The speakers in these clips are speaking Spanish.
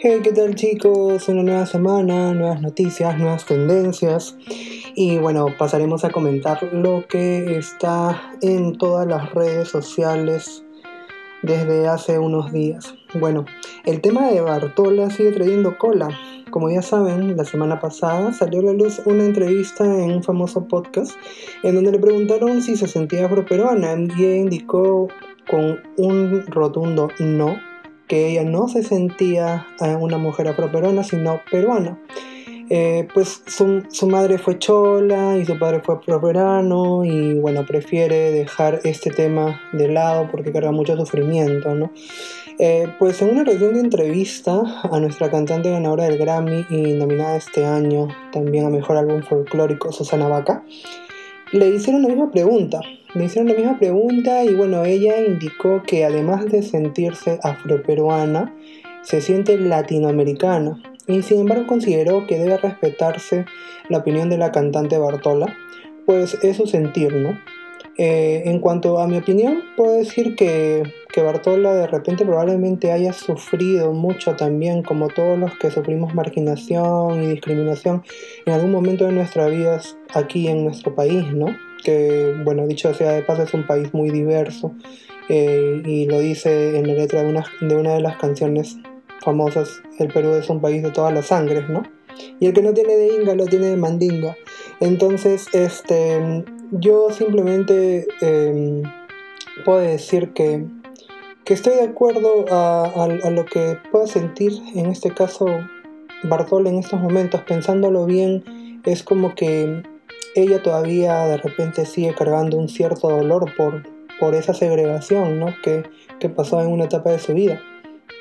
Hey, ¿qué tal chicos? Una nueva semana, nuevas noticias, nuevas tendencias. Y bueno, pasaremos a comentar lo que está en todas las redes sociales desde hace unos días. Bueno, el tema de Bartola sigue trayendo cola. Como ya saben, la semana pasada salió a la luz una entrevista en un famoso podcast en donde le preguntaron si se sentía afroperuana y indicó con un rotundo no que ella no se sentía una mujer afroperuana sino peruana. Eh, pues su, su, madre fue chola y su padre fue afroperuano y bueno, prefiere dejar este tema de lado porque carga mucho sufrimiento, ¿no? Eh, pues en una reciente entrevista a nuestra cantante ganadora del Grammy y nominada este año también a Mejor Álbum Folclórico, Susana Vaca, le hicieron la misma pregunta. Le hicieron la misma pregunta y bueno, ella indicó que además de sentirse afroperuana, se siente latinoamericana y sin embargo consideró que debe respetarse la opinión de la cantante Bartola, pues es su sentir, ¿no? Eh, en cuanto a mi opinión, puedo decir que, que Bartola de repente probablemente haya sufrido mucho también, como todos los que sufrimos marginación y discriminación en algún momento de nuestras vidas aquí en nuestro país, ¿no? Que, bueno, dicho sea de paso, es un país muy diverso eh, y lo dice en la letra de una, de una de las canciones famosas, el Perú es un país de todas las sangres, ¿no? Y el que no tiene de Inga lo tiene de Mandinga. Entonces, este yo simplemente em, puedo decir que, estoy de acuerdo a, lo que pueda sentir en este caso Bartol en estos momentos, pensándolo bien, es como que ella todavía de repente sigue cargando un cierto dolor por, por esa segregación ¿no? que, que pasó en una etapa de su vida.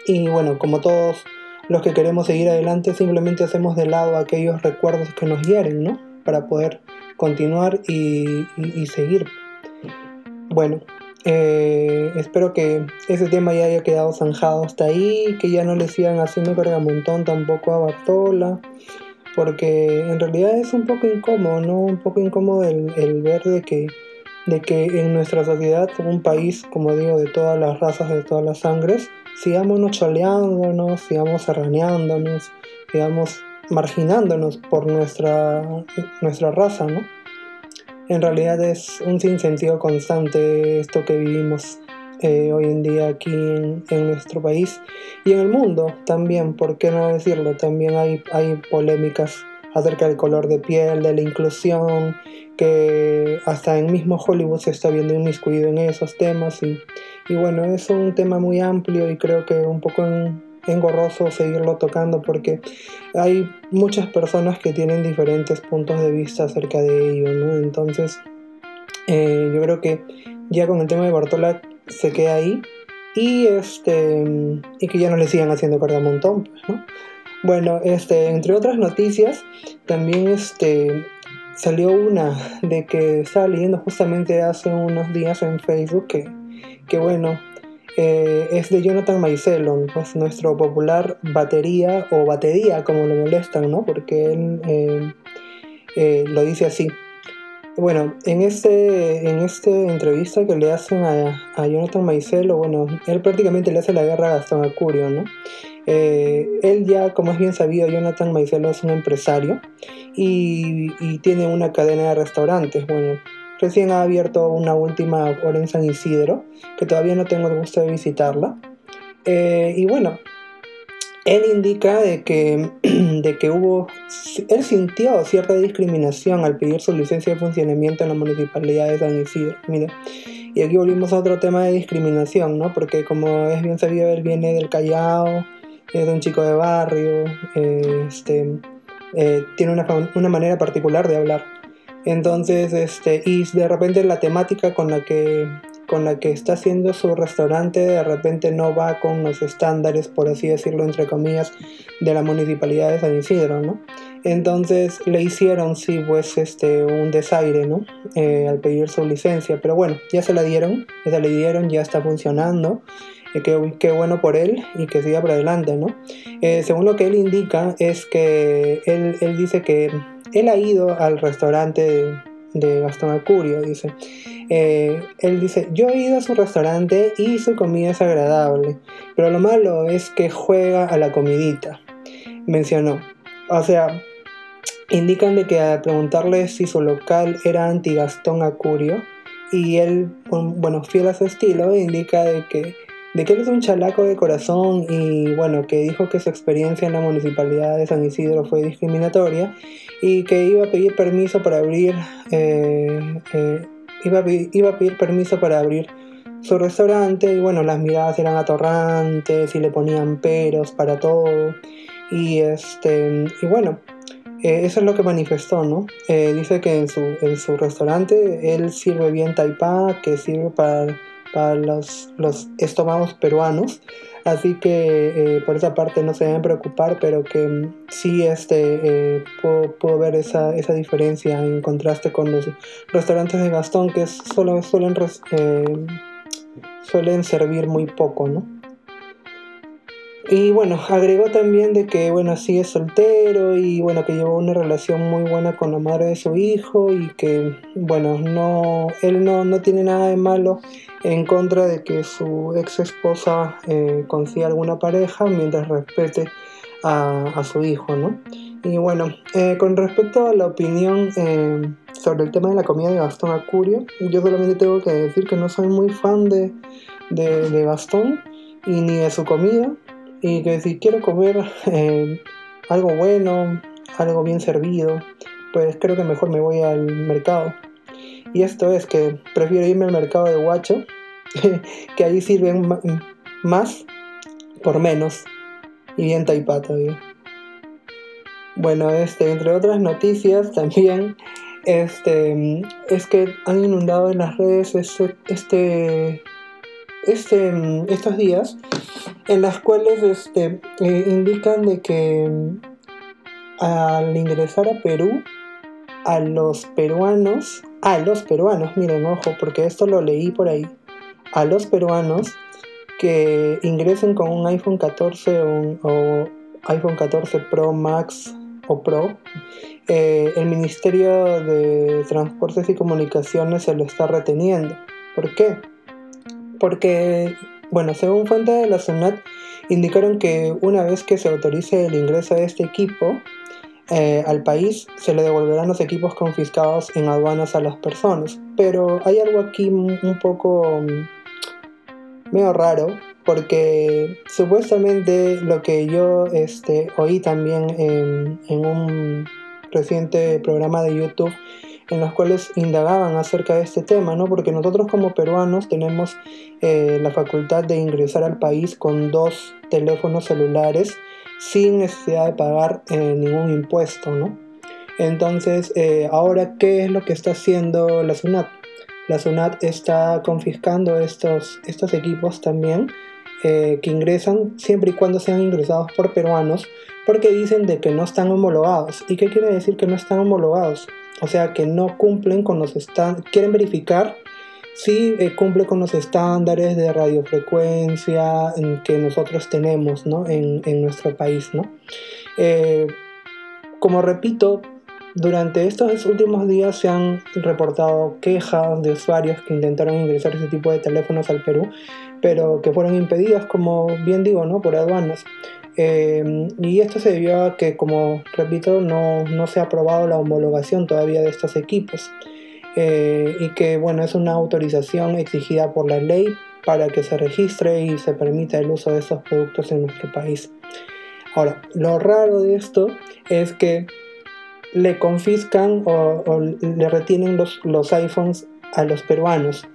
Y bueno, como todos los que queremos seguir adelante, simplemente hacemos de lado aquellos recuerdos que nos hieren, ¿no? Para poder continuar y, seguir. Bueno, eh, espero que ese tema ya haya quedado zanjado hasta ahí, que ya no le sigan haciendo cargamontón tampoco a Bartola, porque en realidad es un poco incómodo, ¿no? Un poco incómodo el, ver de que, de que en nuestra sociedad, un país, como digo, de todas las razas, de todas las sangres, sigamos choleándonos, sigamos serraneándonos, sigamos marginándonos por nuestra, nuestra raza, ¿no? En realidad es un sinsentido constante esto que vivimos eh, hoy en día aquí en, nuestro país y en el mundo también, ¿por qué no decirlo? También hay, hay polémicas acerca del color de piel, de la inclusión, que hasta en mismo Hollywood se está viendo inmiscuido en esos temas y, y bueno, es un tema muy amplio y creo que un poco en, engorroso seguirlo tocando porque hay muchas personas que tienen diferentes puntos de vista acerca de ello, ¿no? Entonces, eh, yo creo que ya con el tema de Bartola se queda ahí y este y que ya no le sigan haciendo carga montón, pues, ¿no? Bueno, este, entre otras noticias, también este salió una de que estaba leyendo justamente hace unos días en Facebook que, que bueno, eh, es de Jonathan Maicelon, pues nuestro popular batería o batería, como lo molestan, ¿no? Porque él eh, eh, lo dice así. Bueno, en este, en esta entrevista que le hacen a, Jonathan Maicelo, bueno, él prácticamente le hace la guerra a Gastón Acurio, ¿no? él ya, como es bien sabido, Jonathan Maicelo es un empresario y, tiene una cadena de restaurantes. Bueno, Recién ha abierto una última en San Isidro, que todavía no tengo el gusto de visitarla. Eh, y bueno, él indica de que, de que hubo, él sintió cierta discriminación al pedir su licencia de funcionamiento en la municipalidad de San Isidro. Mire, y aquí volvimos a otro tema de discriminación, ¿no? Porque como es bien sabido, él viene del Callao, es un chico de barrio, este, eh, tiene una, una manera particular de hablar. Entonces, este, y de repente la temática con la que con la que está haciendo su restaurante de repente no va con los estándares, por así decirlo, entre comillas, de la municipalidad de San Isidro, ¿no? Entonces le hicieron, sí, pues, este, un desaire, ¿no? Eh, al pedir su licencia, pero bueno, ya se la dieron, ya se dieron, ya está funcionando. Eh, qué, bueno por él y que siga por adelante, ¿no? Eh, según lo que él indica, es que él, él dice que él ha ido al restaurante de, Gastón Acurio, dice. Eh, él dice, yo he ido a su restaurante y su comida es agradable, pero lo malo es que juega a la comidita, mencionó. O sea, indican de que al preguntarle si su local era anti-Gastón Acurio, y él, bueno, fiel a su estilo, indica de que, de que él es un chalaco de corazón y bueno, que dijo que su experiencia en la municipalidad de San Isidro fue discriminatoria y que iba a pedir permiso para abrir, eh, eh, iba, a pedir permiso para abrir su restaurante y bueno, las miradas eran atorrantes y le ponían peros para todo y este, y bueno, eh, eso es lo que manifestó, ¿no? Eh, dice que en su, en su restaurante él sirve bien taipá, que sirve para, para los, los estómagos peruanos. Así que eh, por esa parte no se deben preocupar, pero que mm, sí este, puedo, ver esa, esa, diferencia en contraste con los restaurantes de Gastón, que solo, suelen, suelen servir muy poco, ¿no? Y bueno, agregó también de que, bueno, es soltero y bueno, que llevó una relación muy buena con la madre de su hijo y que, bueno, no, él no, no tiene nada de malo en contra de que su ex esposa eh, consiga alguna pareja mientras respete a, su hijo, ¿no? Y bueno, eh, con respecto a la opinión eh, sobre el tema de la comida de Gastón Acurio, yo solamente tengo que decir que no soy muy fan de, de, de Gastón y ni de su comida y que si quiero comer eh, algo bueno, algo bien servido, pues creo que mejor me voy al mercado. Y esto es que prefiero irme al mercado de Huacho, que ahí sirven más por menos y bien taipá todavía. Bueno, este, entre otras noticias también, este, es que han inundado en las redes este, este, este estos días en las cuales este, eh, indican de que mm, al ingresar a Perú, a los peruanos, a los peruanos, miren, ojo, porque esto lo leí por ahí, a los peruanos que ingresen con un iPhone 14 o, iPhone 14 Pro Max o Pro, eh, el Ministerio de Transportes y Comunicaciones se lo está reteniendo. ¿Por qué? Porque bueno, según fuentes de la SUNAT, indicaron que una vez que se autorice el ingreso de este equipo eh, al país, se le devolverán los equipos confiscados en aduanas a las personas. Pero hay algo aquí un poco mm, medio raro, porque supuestamente lo que yo este, oí también en, en un reciente programa de YouTube en los cuales indagaban acerca de este tema, ¿no? Porque nosotros como peruanos tenemos eh, la facultad de ingresar al país con dos teléfonos celulares sin necesidad de pagar eh, ningún impuesto, ¿no? Entonces, eh, ahora, ¿qué es lo que está haciendo la SUNAT? La SUNAT está confiscando estos, estos equipos también que ingresan siempre y cuando sean ingresados por peruanos porque dicen de que no están homologados. ¿Y qué quiere decir que no están homologados? O sea que no cumplen con los estándares, quieren verificar si eh, cumple con los estándares de radiofrecuencia que nosotros tenemos ¿no? en, nuestro país. ¿no? Eh, como repito, durante estos últimos días se han reportado quejas de usuarios que intentaron ingresar ese tipo de teléfonos al Perú, pero que fueron impedidas, como bien digo, ¿no? por aduanas. Em, y esto se debió a que, como repito, no, no, se ha aprobado la homologación todavía de estos equipos. Eh, y que, bueno, es una autorización exigida por la ley para que se registre y se permita el uso de estos productos en nuestro país. Ahora, lo raro de esto es que le confiscan o, o le retienen los, los iPhones a los peruanos,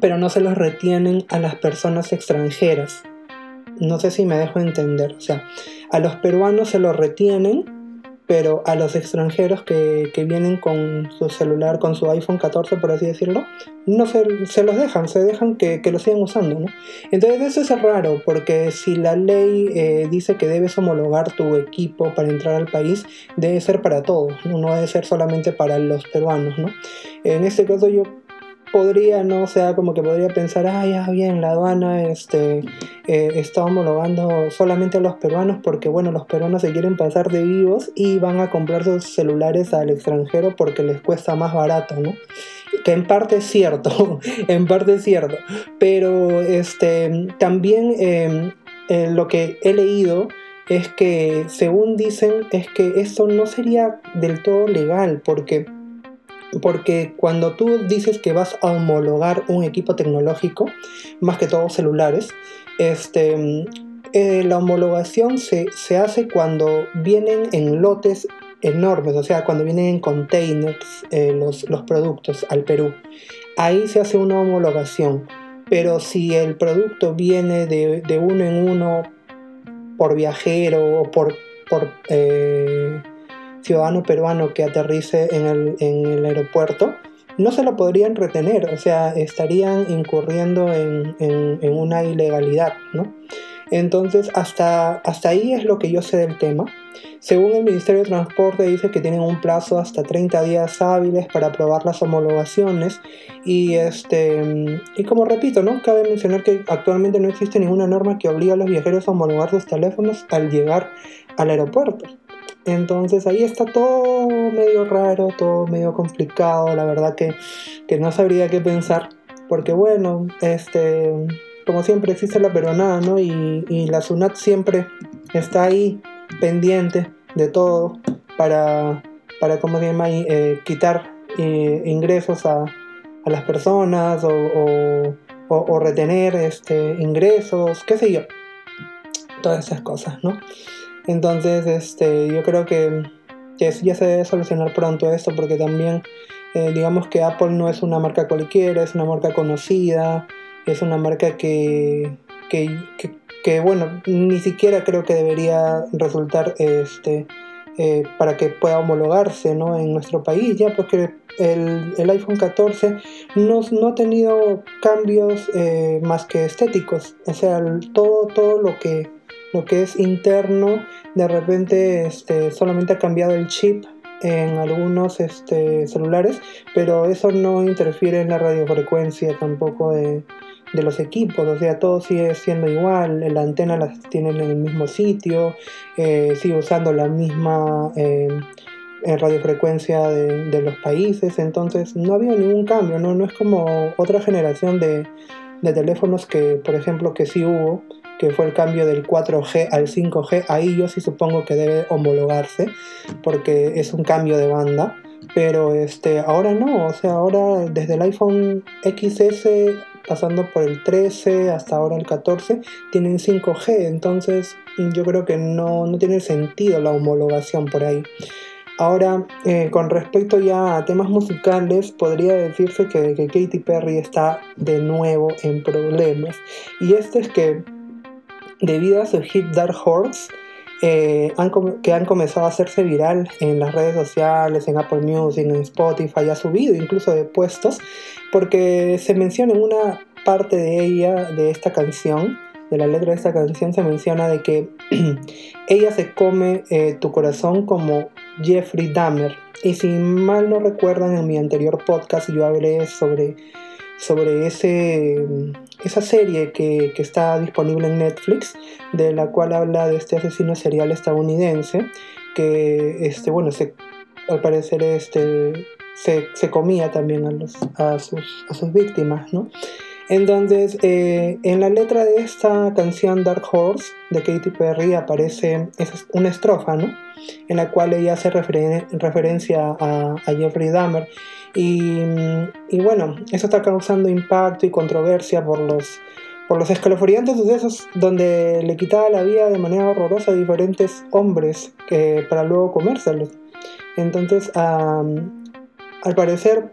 pero no se los retienen a las personas extranjeras. No sé si me dejo entender. O sea, a los peruanos se los retienen, pero a los extranjeros que, vienen con su celular, con su iPhone 14, por así decirlo, no se, los dejan, se dejan que, lo sigan usando, ¿no? Entonces eso es raro, porque si la ley eh, dice que debes homologar tu equipo para entrar al país, debe ser para todos, no, no debe ser solamente para los peruanos, ¿no? En este caso yo podría, ¿no? O sea, como que podría pensar, ah, ya bien, la aduana este, eh, está homologando solamente a los peruanos porque, bueno, los peruanos se quieren pasar de vivos y van a comprar sus celulares al extranjero porque les cuesta más barato, ¿no? Que en parte es cierto, en parte es cierto, pero este, también em, eh, lo que he leído es que, según dicen, es que esto no sería del todo legal porque porque cuando tú dices que vas a homologar un equipo tecnológico, más que todo celulares, este, eh, la homologación se, hace cuando vienen en lotes enormes, o sea, cuando vienen en containers eh, los, productos al Perú. Ahí se hace una homologación. Pero si el producto viene de, uno en uno por viajero o por, por eh, ciudadano peruano que aterrice en el, aeropuerto, no se lo podrían retener, o sea, estarían incurriendo en, una ilegalidad, ¿no? Entonces, hasta, hasta ahí es lo que yo sé del tema. Según el Ministerio de Transporte dice que tienen un plazo hasta 30 días hábiles para aprobar las homologaciones y este y como repito, ¿no? Cabe mencionar que actualmente no existe ninguna norma que obligue a los viajeros a homologar sus teléfonos al llegar al aeropuerto. Entonces ahí está todo medio raro, todo medio complicado, la verdad que, no sabría qué pensar, porque bueno, este, como siempre existe la peronada, ¿no? Y, la SUNAT siempre está ahí pendiente de todo para, para ¿cómo se llama? Eh, quitar eh, ingresos a, las personas o, o, retener este, ingresos, qué sé yo, todas esas cosas, ¿no? Entonces, este, yo creo que, ya se debe solucionar pronto esto porque también, eh, digamos que Apple no es una marca cualquiera, es una marca conocida, es una marca que, que, bueno, ni siquiera creo que debería resultar este, eh, para que pueda homologarse ¿no? en nuestro país, ya porque el, el iPhone 14 no, no, ha tenido cambios eh, más que estéticos, o sea, todo, todo lo que lo que es interno, de repente este, solamente ha cambiado el chip en algunos este, celulares, pero eso no interfiere en la radiofrecuencia tampoco de, los equipos, o sea, todo sigue siendo igual, la antena la tienen en el mismo sitio, eh, sigue usando la misma eh, radiofrecuencia de, los países, entonces no ha habido ningún cambio, no, no es como otra generación de, de teléfonos que, por ejemplo, que sí hubo, que fue el cambio del 4G al 5G, ahí yo sí supongo que debe homologarse, porque es un cambio de banda. Pero este, ahora no, o sea, ahora desde el iPhone XS pasando por el 13 hasta ahora el 14, tienen 5G, entonces yo creo que no, no tiene sentido la homologación por ahí. Ahora, eh, con respecto ya a temas musicales, podría decirse que, que Katy Perry está de nuevo en problemas. Y esto es que debido a su hit Dark Horse, eh, que han comenzado a hacerse viral en las redes sociales, en Apple Music, en Spotify, ha subido incluso de puestos, porque se menciona en una parte de ella, de esta canción, de la letra de esta canción, se menciona de que ella se come eh, tu corazón como Jeffrey Dahmer. Y si mal no recuerdan, en mi anterior podcast yo hablé sobre sobre ese, esa serie que, está disponible en Netflix, de la cual habla de este asesino serial estadounidense, que este, bueno, se, al parecer este, se, comía también a, los, a, sus, a sus víctimas, ¿no? Entonces, eh, en la letra de esta canción Dark Horse de Katy Perry aparece una estrofa, ¿no? En la cual ella hace referencia a, a Jeffrey Dahmer y, bueno, eso está causando impacto y controversia por los, por los escalofriantes sucesos donde le quitaba la vida de manera horrorosa a diferentes hombres que, para luego comérselos. Entonces, al parecer,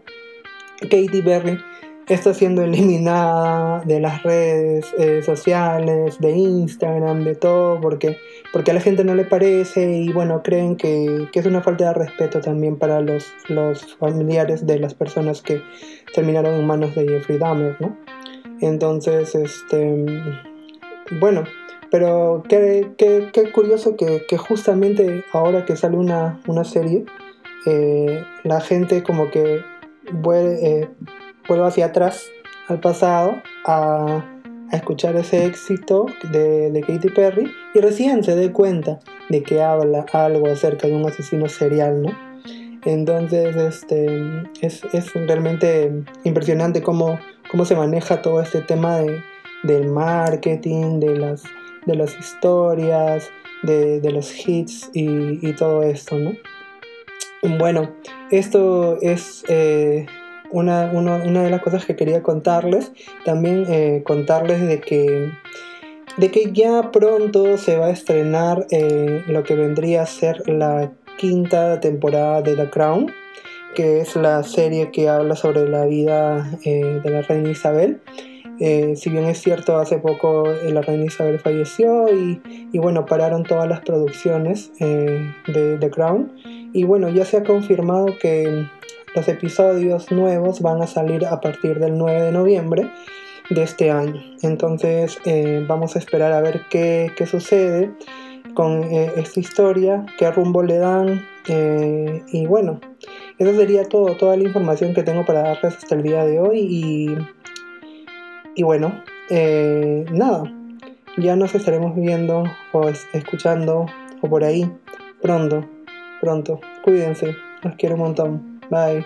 Katy Perry está siendo eliminada de las redes eh, sociales, de Instagram, de todo, porque, porque a la gente no le parece y bueno, creen que, es una falta de respeto también para los, los familiares de las personas que terminaron en manos de Jeffrey Dahmer, ¿no? Entonces, este, bueno, pero qué, qué, qué curioso que, justamente ahora que sale una, una serie, eh, la gente como que vuelve, eh, vuelvo hacia atrás, al pasado, a, a escuchar ese éxito de, de Katy Perry y recién se dé cuenta de que habla algo acerca de un asesino serial, ¿no? Entonces, este, es, es realmente impresionante cómo, cómo se maneja todo este tema de, del marketing, de las, de las historias, de, de los hits y, y, todo esto, ¿no? Bueno, esto es eh, una, una, una, de las cosas que quería contarles. También eh, contarles de que, de que ya pronto se va a estrenar eh, lo que vendría a ser la quinta temporada de The Crown, que es la serie que habla sobre la vida eh, de la reina Isabel. Eh, si bien es cierto, hace poco la reina Isabel falleció y, y bueno, pararon todas las producciones de The Crown. Y bueno, ya se ha confirmado que los episodios nuevos van a salir a partir del 9 de noviembre de este año. Entonces eh, vamos a esperar a ver qué, qué sucede con eh, esta historia, qué rumbo le dan. Eh, y bueno, eso sería todo, toda la información que tengo para darles hasta el día de hoy. Y, y bueno, nada, ya nos estaremos viendo o es, escuchando o por ahí pronto, pronto. Cuídense, los quiero un montón. Bye.